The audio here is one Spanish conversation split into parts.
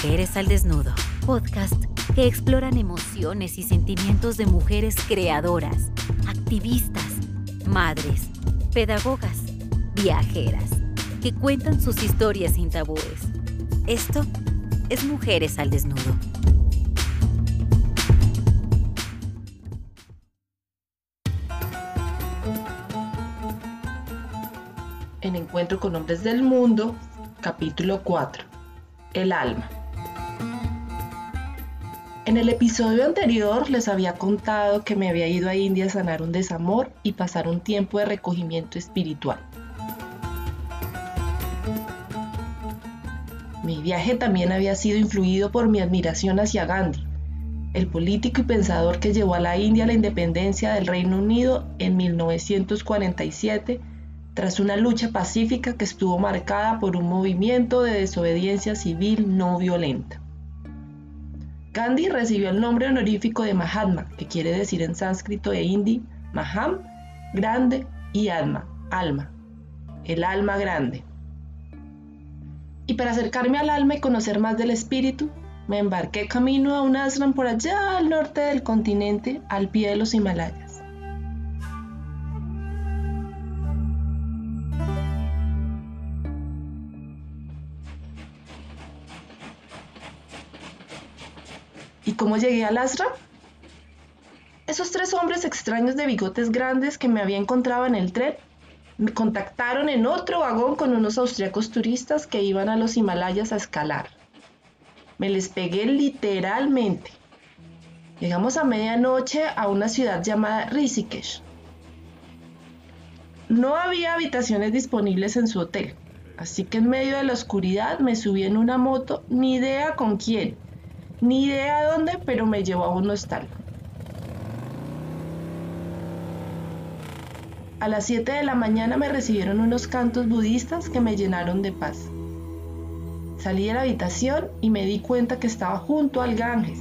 Mujeres al Desnudo, podcast que exploran emociones y sentimientos de mujeres creadoras, activistas, madres, pedagogas, viajeras, que cuentan sus historias sin tabúes. Esto es Mujeres al Desnudo. En Encuentro con Hombres del Mundo, capítulo 4. El alma. En el episodio anterior les había contado que me había ido a India a sanar un desamor y pasar un tiempo de recogimiento espiritual. Mi viaje también había sido influido por mi admiración hacia Gandhi, el político y pensador que llevó a la India la independencia del Reino Unido en 1947 tras una lucha pacífica que estuvo marcada por un movimiento de desobediencia civil no violenta. Gandhi recibió el nombre honorífico de Mahatma, que quiere decir en sánscrito e hindi Maham, grande, y Atma, alma, el alma grande. Y para acercarme al alma y conocer más del espíritu, me embarqué camino a un ashram por allá al norte del continente, al pie de los Himalayas. Cómo llegué al ashram? Esos tres hombres extraños de bigotes grandes que me había encontrado en el tren me contactaron en otro vagón con unos austriacos turistas que iban a los Himalayas a escalar. Me les pegué literalmente. Llegamos a medianoche a una ciudad llamada Rishikesh. No había habitaciones disponibles en su hotel, así que en medio de la oscuridad me subí en una moto, ni idea con quién ni idea dónde, pero me llevó a un hostal. A las 7 de la mañana me recibieron unos cantos budistas que me llenaron de paz. Salí de la habitación y me di cuenta que estaba junto al Ganges,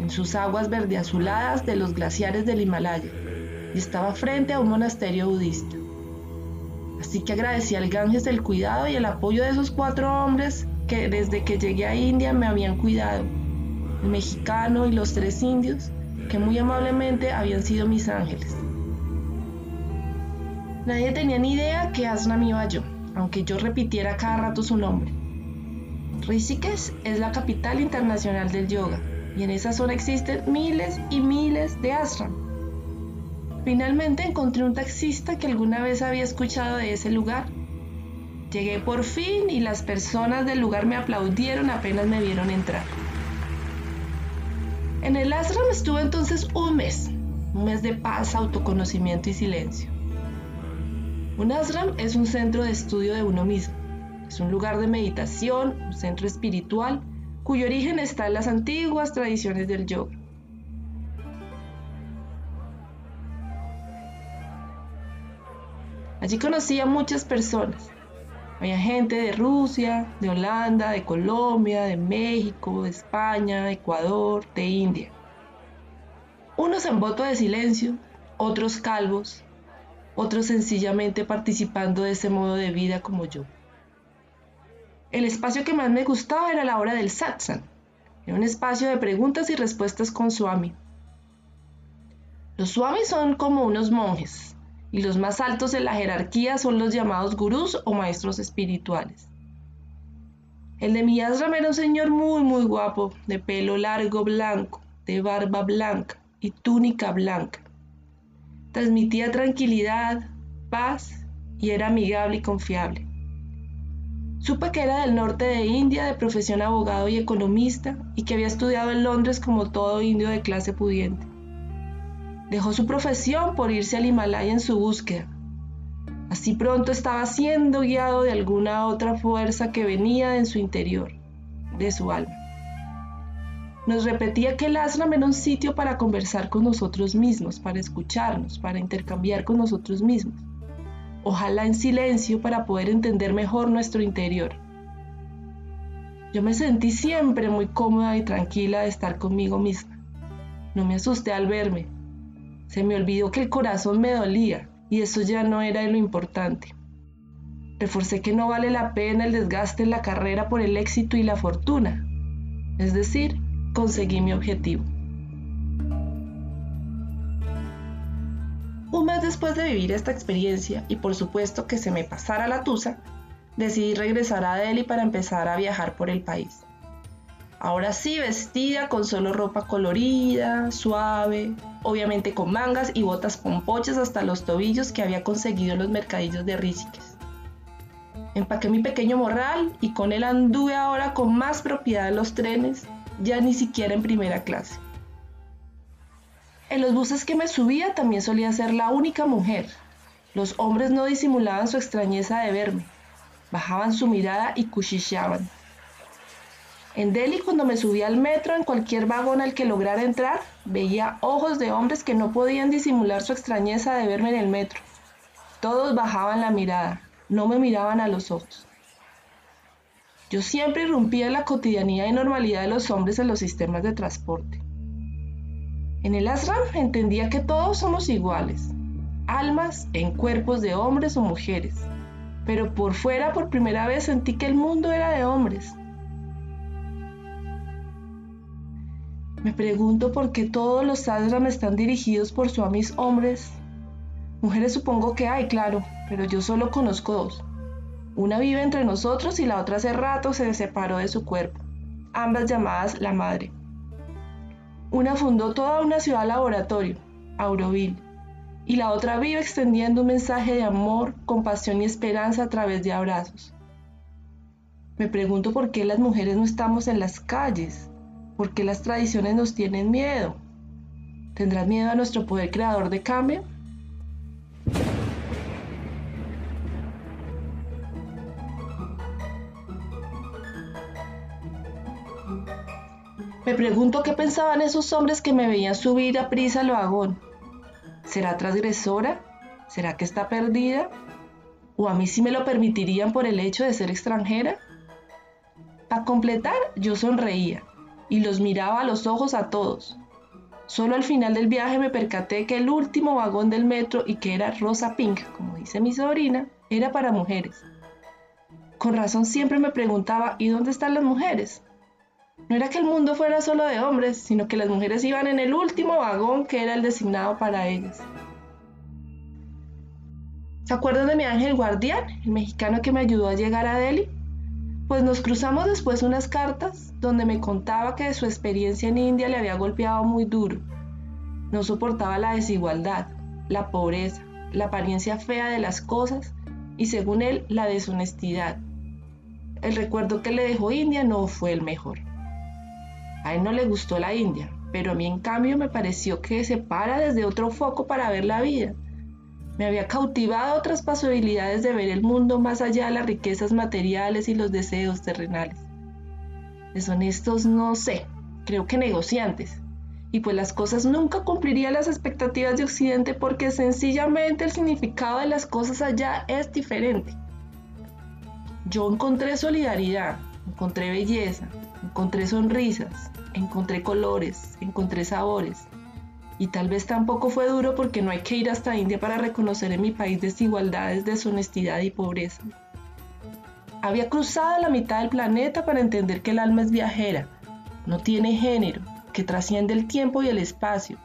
en sus aguas verde azuladas de los glaciares del Himalaya, y estaba frente a un monasterio budista. Así que agradecí al Ganges el cuidado y el apoyo de esos cuatro hombres que desde que llegué a India me habían cuidado mexicano y los tres indios, que muy amablemente habían sido mis ángeles. Nadie tenía ni idea que Asnam iba yo, aunque yo repitiera cada rato su nombre. Rishikesh es la capital internacional del yoga y en esa zona existen miles y miles de ashram. Finalmente encontré un taxista que alguna vez había escuchado de ese lugar. Llegué por fin y las personas del lugar me aplaudieron apenas me vieron entrar. En el ashram estuve entonces un mes, un mes de paz, autoconocimiento y silencio. Un ashram es un centro de estudio de uno mismo. Es un lugar de meditación, un centro espiritual, cuyo origen está en las antiguas tradiciones del yoga. Allí conocí a muchas personas, había gente de Rusia, de Holanda, de Colombia, de México, de España, de Ecuador, de India. Unos en voto de silencio, otros calvos, otros sencillamente participando de ese modo de vida como yo. El espacio que más me gustaba era la hora del satsang. Era un espacio de preguntas y respuestas con Swami. Los Swamis son como unos monjes, y los más altos en la jerarquía son los llamados gurús o maestros espirituales. El de mi era un señor muy muy guapo, de pelo largo blanco, de barba blanca y túnica blanca. Transmitía tranquilidad, paz y era amigable y confiable. Supe que era del norte de India, de profesión abogado y economista, y que había estudiado en Londres como todo indio de clase pudiente. Dejó su profesión por irse al Himalaya en su búsqueda. Así pronto estaba siendo guiado de alguna otra fuerza que venía en su interior, de su alma. Nos repetía que el ashram era un sitio para conversar con nosotros mismos, para escucharnos, para intercambiar con nosotros mismos. Ojalá en silencio para poder entender mejor nuestro interior. Yo me sentí siempre muy cómoda y tranquila de estar conmigo misma. No me asusté al verme, se me olvidó que el corazón me dolía y eso ya no era lo importante. Reforcé que no vale la pena el desgaste en la carrera por el éxito y la fortuna. Es decir, conseguí mi objetivo. Un mes después de vivir esta experiencia y por supuesto que se me pasara la tusa, decidí regresar a Delhi para empezar a viajar por el país. Ahora sí vestida con solo ropa colorida, suave, obviamente con mangas y botas pompochas hasta los tobillos que había conseguido en los mercadillos de Ríciques. Empaqué mi pequeño morral y con él anduve ahora con más propiedad en los trenes, ya ni siquiera en primera clase. En los buses que me subía también solía ser la única mujer. Los hombres no disimulaban su extrañeza de verme, bajaban su mirada y cuchicheaban. En Delhi, cuando me subía al metro, en cualquier vagón al que lograra entrar, veía ojos de hombres que no podían disimular su extrañeza de verme en el metro. Todos bajaban la mirada, no me miraban a los ojos. Yo siempre irrumpía en la cotidianidad y normalidad de los hombres en los sistemas de transporte. En el ashram entendía que todos somos iguales, almas en cuerpos de hombres o mujeres, pero por fuera por primera vez sentí que el mundo era de hombres. Me pregunto por qué todos los ashram están dirigidos por swamis hombres. Mujeres supongo que hay, claro, pero yo solo conozco dos. Una vive entre nosotros y la otra hace rato se separó de su cuerpo, ambas llamadas la madre. Una fundó toda una ciudad laboratorio, Auroville, y la otra vive extendiendo un mensaje de amor, compasión y esperanza a través de abrazos. Me pregunto por qué las mujeres no estamos en las calles, por qué las tradiciones nos tienen miedo. ¿Tendrán miedo a nuestro poder creador de cambio? Me pregunto qué pensaban esos hombres que me veían subir a prisa al vagón. ¿Será transgresora? ¿Será que está perdida? ¿O a mí sí me lo permitirían por el hecho de ser extranjera? Para completar, yo sonreía y los miraba a los ojos a todos. Solo al final del viaje me percaté que el último vagón del metro y que era rosa pink, como dice mi sobrina, era para mujeres. Con razón siempre me preguntaba, ¿y dónde están las mujeres? No era que el mundo fuera solo de hombres, sino que las mujeres iban en el último vagón que era el designado para ellas. ¿Se acuerdan de mi ángel guardián, el mexicano que me ayudó a llegar a Delhi? Pues nos cruzamos después unas cartas donde me contaba que su experiencia en India le había golpeado muy duro. No soportaba la desigualdad, la pobreza, la apariencia fea de las cosas y según él la deshonestidad. El recuerdo que le dejó India no fue el mejor. A él no le gustó la India, pero a mí en cambio me pareció que se para desde otro foco para ver la vida. Me había cautivado otras posibilidades de ver el mundo más allá de las riquezas materiales y los deseos terrenales. Deshonestos no sé, creo que negociantes. Y pues las cosas nunca cumplirían las expectativas de Occidente porque sencillamente el significado de las cosas allá es diferente. Yo encontré solidaridad, encontré belleza, encontré sonrisas, encontré colores, encontré sabores. Y tal vez tampoco fue duro porque no hay que ir hasta India para reconocer en mi país desigualdades, deshonestidad y pobreza. Había cruzado la mitad del planeta para entender que el alma es viajera, no tiene género, que trasciende el tiempo y el espacio,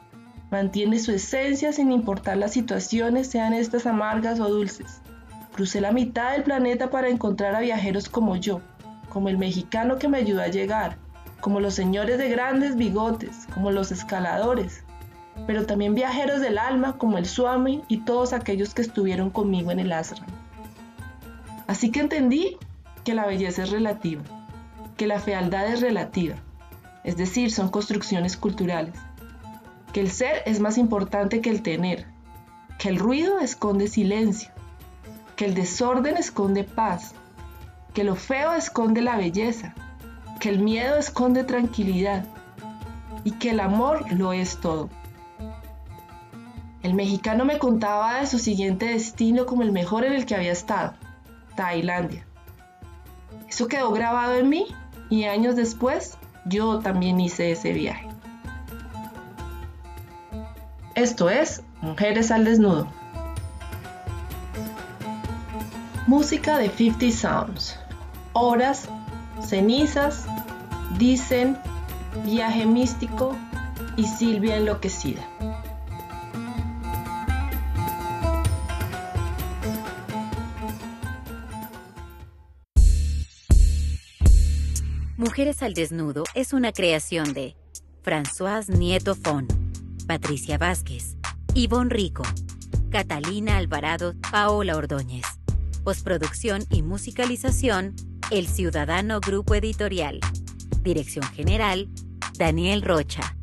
mantiene su esencia sin importar las situaciones, sean estas amargas o dulces. Crucé la mitad del planeta para encontrar a viajeros como yo, como el mexicano que me ayudó a llegar, como los señores de grandes bigotes, como los escaladores, pero también viajeros del alma como el Swami y todos aquellos que estuvieron conmigo en el ashram. Así que entendí que la belleza es relativa, que la fealdad es relativa, es decir, son construcciones culturales, que el ser es más importante que el tener, que el ruido esconde silencio, que el desorden esconde paz, que lo feo esconde la belleza, que el miedo esconde tranquilidad y que el amor lo es todo. El mexicano me contaba de su siguiente destino como el mejor en el que había estado, Tailandia. Eso quedó grabado en mí y años después yo también hice ese viaje. Esto es Mujeres al Desnudo. Música de 50 Sounds. Horas, cenizas Dicen, Viaje Místico y Silvia Enloquecida. Mujeres al Desnudo es una creación de Françoise Nieto Fon, Patricia Vázquez, Ivonne Rico, Catalina Alvarado, Paola Ordóñez. Postproducción y musicalización, El Ciudadano Grupo Editorial. Dirección General, Daniel Rocha.